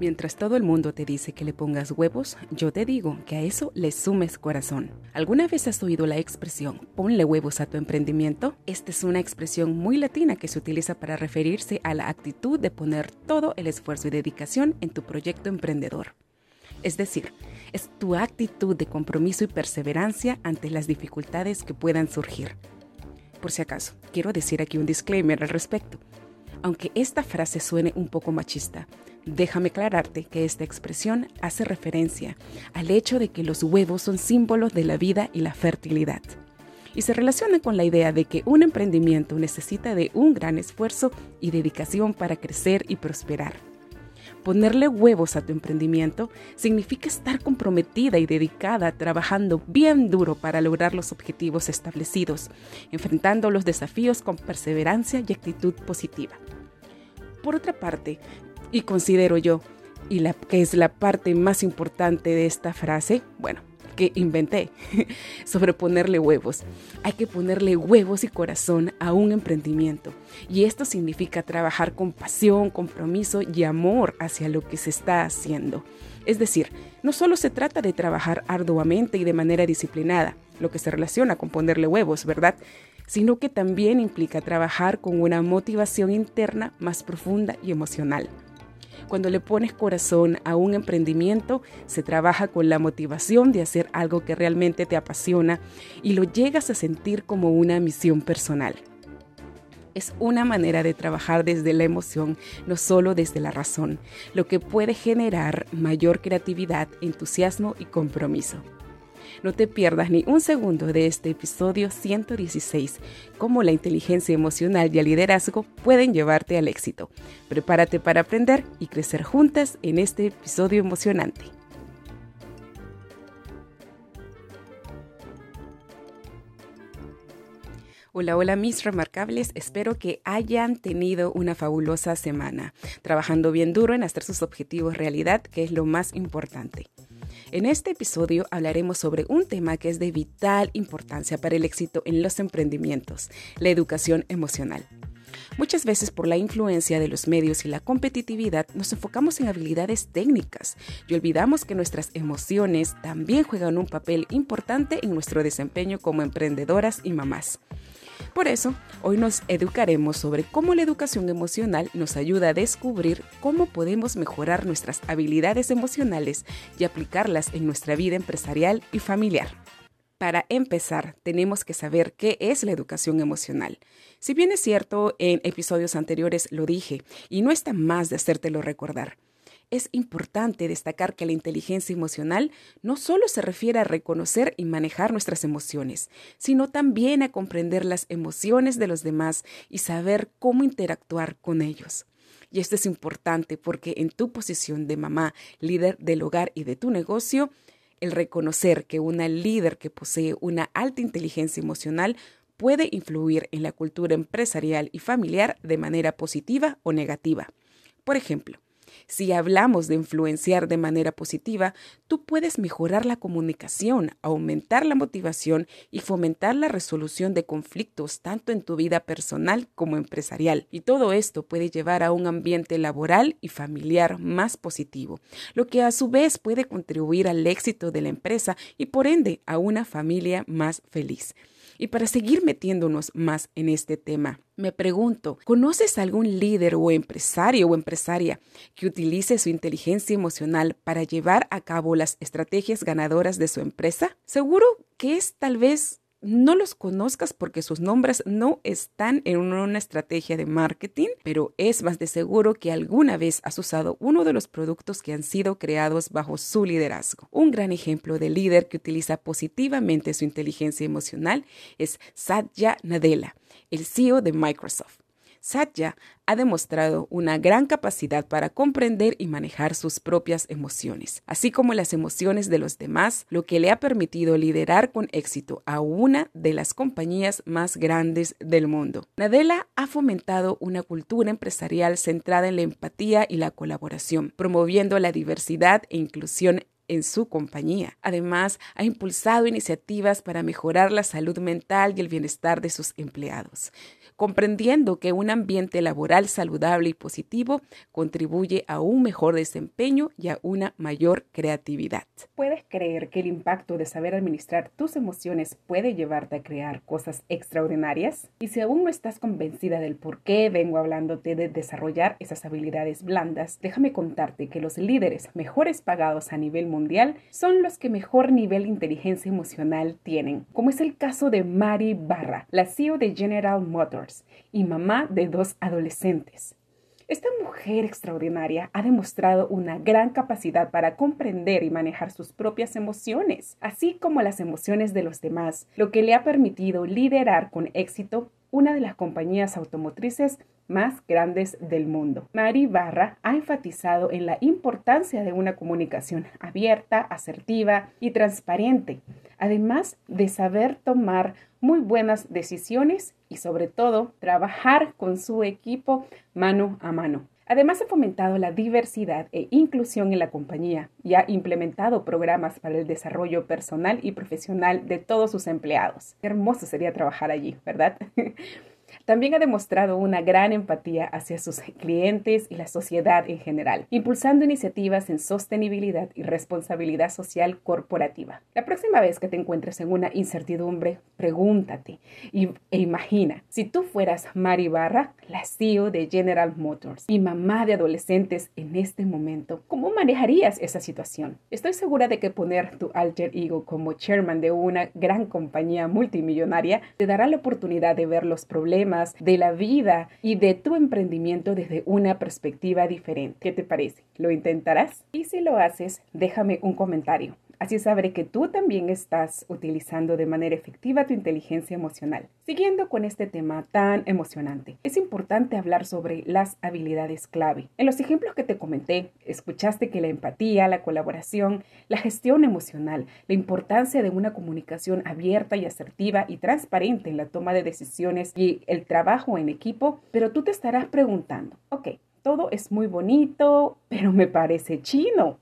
Mientras todo el mundo te dice que le pongas huevos, yo te digo que a eso le sumes corazón. ¿Alguna vez has oído la expresión ponle huevos a tu emprendimiento? Esta es una expresión muy latina que se utiliza para referirse a la actitud de poner todo el esfuerzo y dedicación en tu proyecto emprendedor. Es decir, es tu actitud de compromiso y perseverancia ante las dificultades que puedan surgir. Por si acaso, quiero decir aquí un disclaimer al respecto. Aunque esta frase suene un poco machista, déjame aclararte que esta expresión hace referencia al hecho de que los huevos son símbolos de la vida y la fertilidad. Y se relaciona con la idea de que un emprendimiento necesita de un gran esfuerzo y dedicación para crecer y prosperar. Ponerle huevos a tu emprendimiento significa estar comprometida y dedicada trabajando bien duro para lograr los objetivos establecidos, enfrentando los desafíos con perseverancia y actitud positiva. Por otra parte, y considero yo, y la que es la parte más importante de esta frase, bueno, que inventé sobre ponerle huevos. Hay que ponerle huevos y corazón a un emprendimiento. Y esto significa trabajar con pasión, compromiso y amor hacia lo que se está haciendo. Es decir, no solo se trata de trabajar arduamente y de manera disciplinada, lo que se relaciona con ponerle huevos, ¿verdad? Sino que también implica trabajar con una motivación interna más profunda y emocional. Cuando le pones corazón a un emprendimiento, se trabaja con la motivación de hacer algo que realmente te apasiona y lo llegas a sentir como una misión personal. Es una manera de trabajar desde la emoción, no solo desde la razón, lo que puede generar mayor creatividad, entusiasmo y compromiso. No te pierdas ni un segundo de este episodio 116, cómo la inteligencia emocional y el liderazgo pueden llevarte al éxito. Prepárate para aprender y crecer juntas en este episodio emocionante. Hola, hola mis remarcables, espero que hayan tenido una fabulosa semana, trabajando bien duro en hacer sus objetivos realidad, que es lo más importante. En este episodio hablaremos sobre un tema que es de vital importancia para el éxito en los emprendimientos, la educación emocional. Muchas veces por la influencia de los medios y la competitividad nos enfocamos en habilidades técnicas y olvidamos que nuestras emociones también juegan un papel importante en nuestro desempeño como emprendedoras y mamás. Por eso, hoy nos educaremos sobre cómo la educación emocional nos ayuda a descubrir cómo podemos mejorar nuestras habilidades emocionales y aplicarlas en nuestra vida empresarial y familiar. Para empezar, tenemos que saber qué es la educación emocional. Si bien es cierto, en episodios anteriores lo dije, y no está más de hacértelo recordar es importante destacar que la inteligencia emocional no solo se refiere a reconocer y manejar nuestras emociones, sino también a comprender las emociones de los demás y saber cómo interactuar con ellos. Y esto es importante porque en tu posición de mamá, líder del hogar y de tu negocio, el reconocer que una líder que posee una alta inteligencia emocional puede influir en la cultura empresarial y familiar de manera positiva o negativa. Por ejemplo, si hablamos de influenciar de manera positiva, tú puedes mejorar la comunicación, aumentar la motivación y fomentar la resolución de conflictos tanto en tu vida personal como empresarial. Y todo esto puede llevar a un ambiente laboral y familiar más positivo, lo que a su vez puede contribuir al éxito de la empresa y por ende a una familia más feliz. Y para seguir metiéndonos más en este tema, me pregunto, ¿conoces algún líder o empresario o empresaria que utilice su inteligencia emocional para llevar a cabo las estrategias ganadoras de su empresa? Seguro que es tal vez no los conozcas porque sus nombres no están en una estrategia de marketing, pero es más de seguro que alguna vez has usado uno de los productos que han sido creados bajo su liderazgo. Un gran ejemplo de líder que utiliza positivamente su inteligencia emocional es Satya Nadella, el CEO de Microsoft. Satya ha demostrado una gran capacidad para comprender y manejar sus propias emociones, así como las emociones de los demás, lo que le ha permitido liderar con éxito a una de las compañías más grandes del mundo. Nadella ha fomentado una cultura empresarial centrada en la empatía y la colaboración, promoviendo la diversidad e inclusión en su compañía. Además, ha impulsado iniciativas para mejorar la salud mental y el bienestar de sus empleados, comprendiendo que un ambiente laboral saludable y positivo contribuye a un mejor desempeño y a una mayor creatividad. ¿Puedes creer que el impacto de saber administrar tus emociones puede llevarte a crear cosas extraordinarias? Y si aún no estás convencida del por qué vengo hablándote de desarrollar esas habilidades blandas, déjame contarte que los líderes mejores pagados a nivel mundial son los que mejor nivel de inteligencia emocional tienen, como es el caso de Mari Barra, la CEO de General Motors y mamá de dos adolescentes. Esta mujer extraordinaria ha demostrado una gran capacidad para comprender y manejar sus propias emociones, así como las emociones de los demás, lo que le ha permitido liderar con éxito una de las compañías automotrices más grandes del mundo. Mari Barra ha enfatizado en la importancia de una comunicación abierta, asertiva y transparente, además de saber tomar muy buenas decisiones y sobre todo trabajar con su equipo mano a mano. Además, ha fomentado la diversidad e inclusión en la compañía y ha implementado programas para el desarrollo personal y profesional de todos sus empleados. Qué hermoso sería trabajar allí, ¿verdad? También ha demostrado una gran empatía hacia sus clientes y la sociedad en general, impulsando iniciativas en sostenibilidad y responsabilidad social corporativa. La próxima vez que te encuentres en una incertidumbre, pregúntate e imagina, si tú fueras Mari Barra, la CEO de General Motors y mamá de adolescentes en este momento, ¿cómo manejarías esa situación? Estoy segura de que poner tu alter ego como chairman de una gran compañía multimillonaria te dará la oportunidad de ver los problemas de la vida y de tu emprendimiento desde una perspectiva diferente. ¿Qué te parece? ¿Lo intentarás? Y si lo haces, déjame un comentario. Así sabré que tú también estás utilizando de manera efectiva tu inteligencia emocional. Siguiendo con este tema tan emocionante, es importante hablar sobre las habilidades clave. En los ejemplos que te comenté, escuchaste que la empatía, la colaboración, la gestión emocional, la importancia de una comunicación abierta y asertiva y transparente en la toma de decisiones y el trabajo en equipo, pero tú te estarás preguntando, ok, todo es muy bonito, pero me parece chino.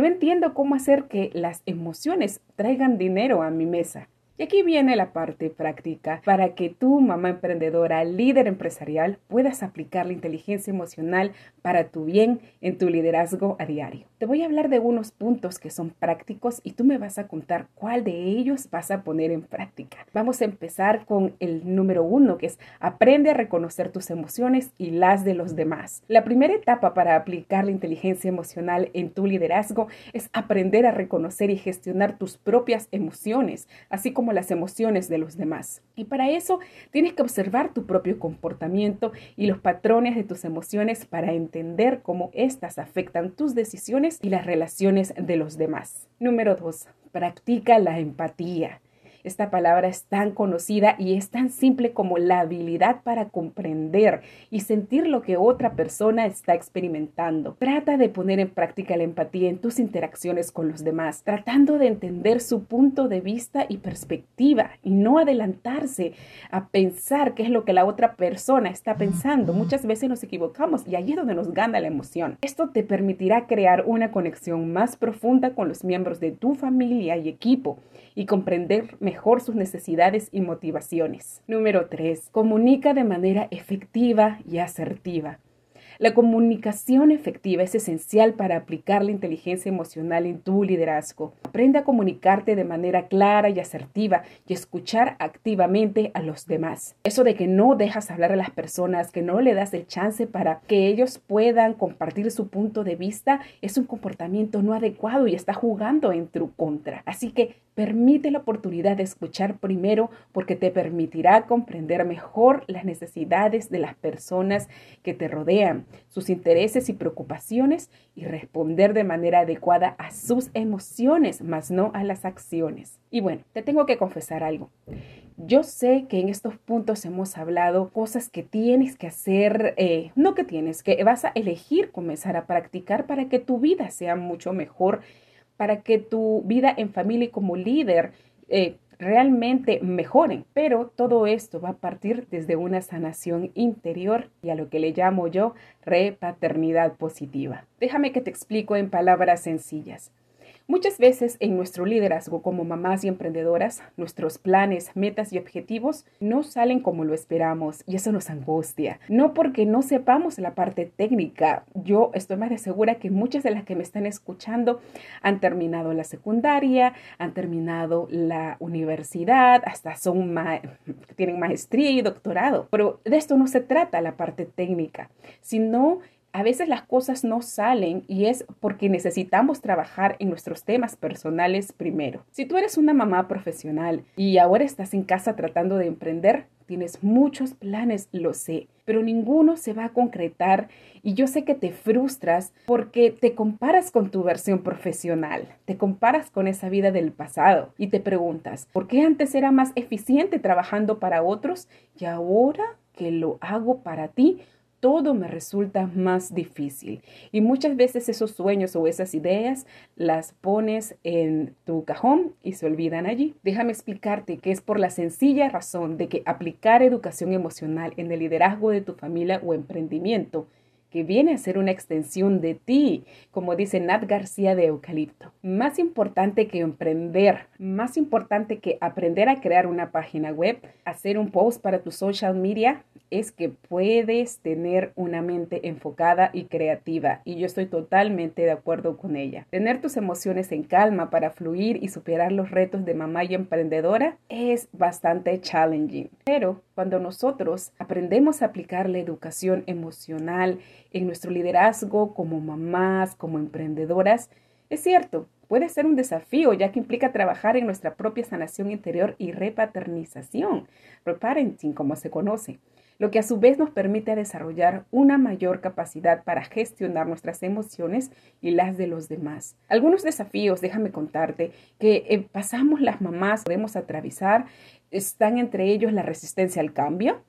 No entiendo cómo hacer que las emociones traigan dinero a mi mesa. Y aquí viene la parte práctica para que tú, mamá emprendedora, líder empresarial, puedas aplicar la inteligencia emocional para tu bien en tu liderazgo a diario. Te voy a hablar de unos puntos que son prácticos y tú me vas a contar cuál de ellos vas a poner en práctica. Vamos a empezar con el número uno, que es aprende a reconocer tus emociones y las de los demás. La primera etapa para aplicar la inteligencia emocional en tu liderazgo es aprender a reconocer y gestionar tus propias emociones, así como las emociones de los demás. Y para eso tienes que observar tu propio comportamiento y los patrones de tus emociones para entender cómo éstas afectan tus decisiones y las relaciones de los demás. Número 2. Practica la empatía. Esta palabra es tan conocida y es tan simple como la habilidad para comprender y sentir lo que otra persona está experimentando. Trata de poner en práctica la empatía en tus interacciones con los demás, tratando de entender su punto de vista y perspectiva y no adelantarse a pensar qué es lo que la otra persona está pensando. Muchas veces nos equivocamos y ahí es donde nos gana la emoción. Esto te permitirá crear una conexión más profunda con los miembros de tu familia y equipo y comprender mejor sus necesidades y motivaciones. Número 3. Comunica de manera efectiva y asertiva. La comunicación efectiva es esencial para aplicar la inteligencia emocional en tu liderazgo. Aprende a comunicarte de manera clara y asertiva y escuchar activamente a los demás. Eso de que no dejas hablar a las personas, que no le das el chance para que ellos puedan compartir su punto de vista, es un comportamiento no adecuado y está jugando en tu contra. Así que Permite la oportunidad de escuchar primero porque te permitirá comprender mejor las necesidades de las personas que te rodean, sus intereses y preocupaciones y responder de manera adecuada a sus emociones, más no a las acciones. Y bueno, te tengo que confesar algo. Yo sé que en estos puntos hemos hablado cosas que tienes que hacer, eh, no que tienes, que vas a elegir comenzar a practicar para que tu vida sea mucho mejor, para que tu vida en familia y como líder eh, realmente mejoren. Pero todo esto va a partir desde una sanación interior y a lo que le llamo yo repaternidad positiva. Déjame que te explico en palabras sencillas. Muchas veces en nuestro liderazgo como mamás y emprendedoras, nuestros planes, metas y objetivos no salen como lo esperamos y eso nos angustia. No porque no sepamos la parte técnica. Yo estoy más de segura que muchas de las que me están escuchando han terminado la secundaria, han terminado la universidad, hasta son tienen maestría y doctorado. Pero de esto no se trata la parte técnica, sino a veces las cosas no salen y es porque necesitamos trabajar en nuestros temas personales primero. Si tú eres una mamá profesional y ahora estás en casa tratando de emprender, tienes muchos planes, lo sé, pero ninguno se va a concretar y yo sé que te frustras porque te comparas con tu versión profesional, te comparas con esa vida del pasado y te preguntas, ¿por qué antes era más eficiente trabajando para otros y ahora que lo hago para ti? Todo me resulta más difícil. Y muchas veces esos sueños o esas ideas las pones en tu cajón y se olvidan allí. Déjame explicarte que es por la sencilla razón de que aplicar educación emocional en el liderazgo de tu familia o emprendimiento que viene a ser una extensión de ti, como dice Nat García de Eucalipto. Más importante que emprender, más importante que aprender a crear una página web, hacer un post para tu social media, es que puedes tener una mente enfocada y creativa y yo estoy totalmente de acuerdo con ella. Tener tus emociones en calma para fluir y superar los retos de mamá y emprendedora es bastante challenging, pero cuando nosotros aprendemos a aplicar la educación emocional en nuestro liderazgo como mamás, como emprendedoras, es cierto, puede ser un desafío ya que implica trabajar en nuestra propia sanación interior y repaternización, reparenting como se conoce lo que a su vez nos permite desarrollar una mayor capacidad para gestionar nuestras emociones y las de los demás. Algunos desafíos, déjame contarte, que eh, pasamos las mamás, podemos atravesar, están entre ellos la resistencia al cambio,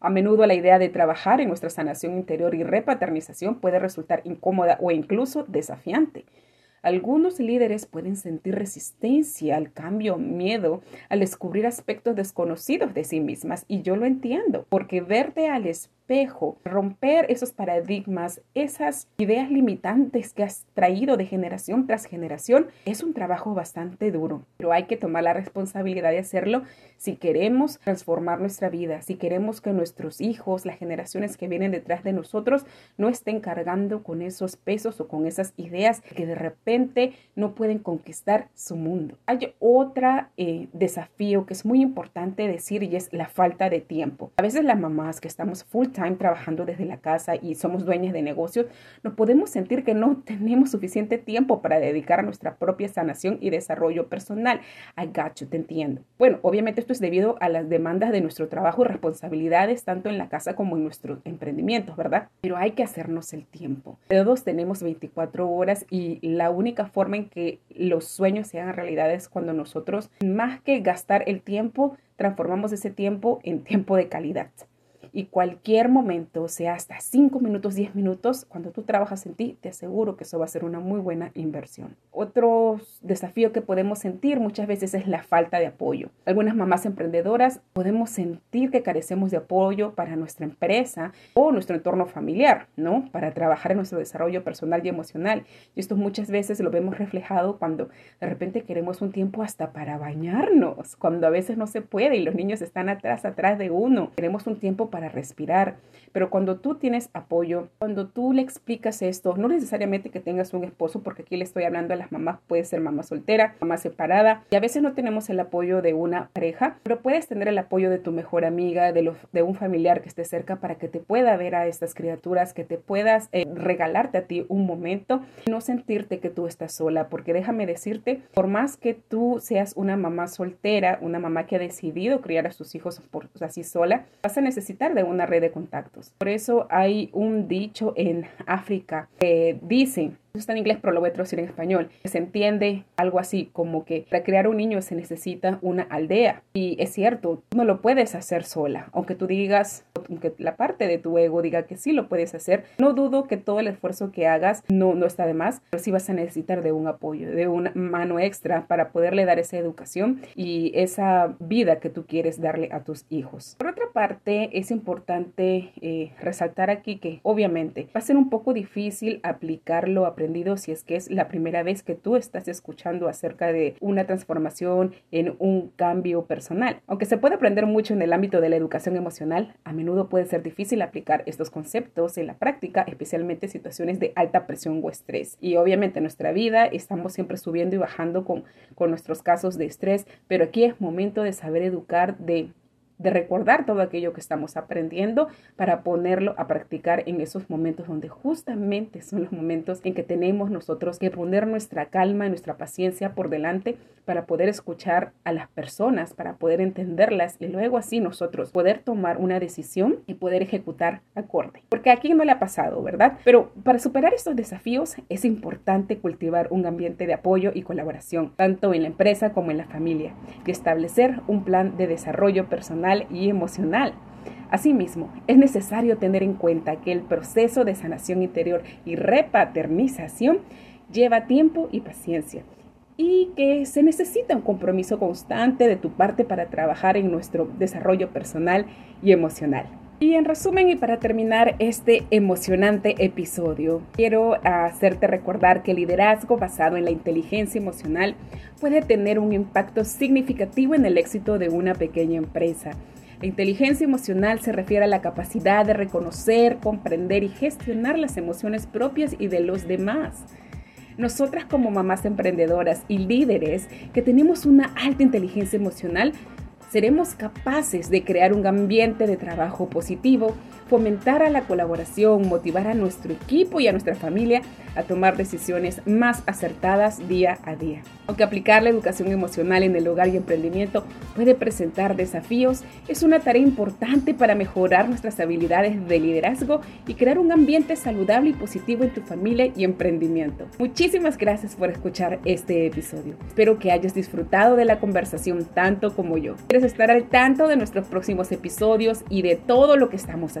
a menudo la idea de trabajar en nuestra sanación interior y repaternización puede resultar incómoda o incluso desafiante. Algunos líderes pueden sentir resistencia al cambio, miedo al descubrir aspectos desconocidos de sí mismas y yo lo entiendo, porque verte al espejo, romper esos paradigmas, esas ideas limitantes que has traído de generación tras generación, es un trabajo bastante duro, pero hay que tomar la responsabilidad de hacerlo si queremos transformar nuestra vida, si queremos que nuestros hijos, las generaciones que vienen detrás de nosotros, no estén cargando con esos pesos o con esas ideas que de repente no pueden conquistar su mundo. Hay otro eh, desafío que es muy importante decir y es la falta de tiempo. A veces las mamás que estamos full time trabajando desde la casa y somos dueñas de negocios, nos podemos sentir que no tenemos suficiente tiempo para dedicar a nuestra propia sanación y desarrollo personal. I got you, te entiendo. Bueno, obviamente esto es debido a las demandas de nuestro trabajo y responsabilidades tanto en la casa como en nuestros emprendimientos, ¿verdad? Pero hay que hacernos el tiempo. Todos tenemos 24 horas y la única forma en que los sueños se hagan realidad es cuando nosotros, más que gastar el tiempo, transformamos ese tiempo en tiempo de calidad y cualquier momento, sea hasta 5 minutos, 10 minutos, cuando tú trabajas en ti, te aseguro que eso va a ser una muy buena inversión. Otro desafío que podemos sentir muchas veces es la falta de apoyo. Algunas mamás emprendedoras podemos sentir que carecemos de apoyo para nuestra empresa o nuestro entorno familiar, ¿no? Para trabajar en nuestro desarrollo personal y emocional. Y esto muchas veces lo vemos reflejado cuando de repente queremos un tiempo hasta para bañarnos, cuando a veces no se puede y los niños están atrás, atrás de uno. Queremos un tiempo para respirar. Pero cuando tú tienes apoyo, cuando tú le explicas esto, no necesariamente que tengas un esposo, porque aquí le estoy hablando a las mamás, puede ser mamá soltera, mamá separada, y a veces no tenemos el apoyo de una pareja, pero puedes tener el apoyo de tu mejor amiga, de, un familiar que esté cerca para que te pueda ver a estas criaturas, que te puedas eh, regalarte a ti un momento y no sentirte que tú estás sola, porque déjame decirte, por más que tú seas una mamá soltera, una mamá que ha decidido criar a sus hijos por, así sola, vas a necesitar de una red de contactos. Por eso hay un dicho en África que dice está en inglés, pero lo voy a traducir en español. Se entiende algo así como que para crear un niño se necesita una aldea. Y es cierto, no lo puedes hacer sola. Aunque tú digas, aunque la parte de tu ego diga que sí lo puedes hacer, no dudo que todo el esfuerzo que hagas no, no está de más, pero sí vas a necesitar de un apoyo, de una mano extra para poderle dar esa educación y esa vida que tú quieres darle a tus hijos. Por otra parte, es importante eh, resaltar aquí que obviamente va a ser un poco difícil aplicar lo si es que es la primera vez que tú estás escuchando acerca de una transformación en un cambio personal. Aunque se puede aprender mucho en el ámbito de la educación emocional, a menudo puede ser difícil aplicar estos conceptos en la práctica, especialmente en situaciones de alta presión o estrés. Y obviamente en nuestra vida estamos siempre subiendo y bajando con, con nuestros casos de estrés, pero aquí es momento de saber educar, de de recordar todo aquello que estamos aprendiendo para ponerlo a practicar en esos momentos donde justamente son los momentos en que tenemos nosotros que poner nuestra calma y nuestra paciencia por delante para poder escuchar a las personas, para poder entenderlas y luego así nosotros poder tomar una decisión y poder ejecutar acorde. Porque aquí no le ha pasado, ¿verdad? Pero para superar estos desafíos es importante cultivar un ambiente de apoyo y colaboración, tanto en la empresa como en la familia, y establecer un plan de desarrollo personal y emocional. Asimismo, es necesario tener en cuenta que el proceso de sanación interior y repaternización lleva tiempo y paciencia y que se necesita un compromiso constante de tu parte para trabajar en nuestro desarrollo personal y emocional. Y en resumen y para terminar este emocionante episodio, quiero hacerte recordar que el liderazgo basado en la inteligencia emocional puede tener un impacto significativo en el éxito de una pequeña empresa. La inteligencia emocional se refiere a la capacidad de reconocer, comprender y gestionar las emociones propias y de los demás. Nosotras como mamás emprendedoras y líderes que tenemos una alta inteligencia emocional, seremos capaces de crear un ambiente de trabajo positivo, fomentar a la colaboración, motivar a nuestro equipo y a nuestra familia a tomar decisiones más acertadas día a día. Aunque aplicar la educación emocional en el hogar y emprendimiento puede presentar desafíos, es una tarea importante para mejorar nuestras habilidades de liderazgo y crear un ambiente saludable y positivo en tu familia y emprendimiento. Muchísimas gracias por escuchar este episodio. Espero que hayas disfrutado de la conversación tanto como yo estar al tanto de nuestros próximos episodios y de todo lo que estamos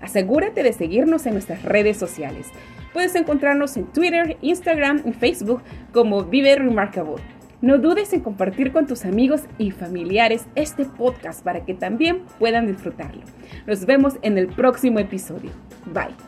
asegúrate de seguirnos en nuestras redes sociales. Puedes encontrarnos en Twitter, Instagram y Facebook como Vive Remarkable. No dudes en compartir con tus amigos y familiares este podcast para que también puedan disfrutarlo. Nos vemos en el próximo episodio. Bye.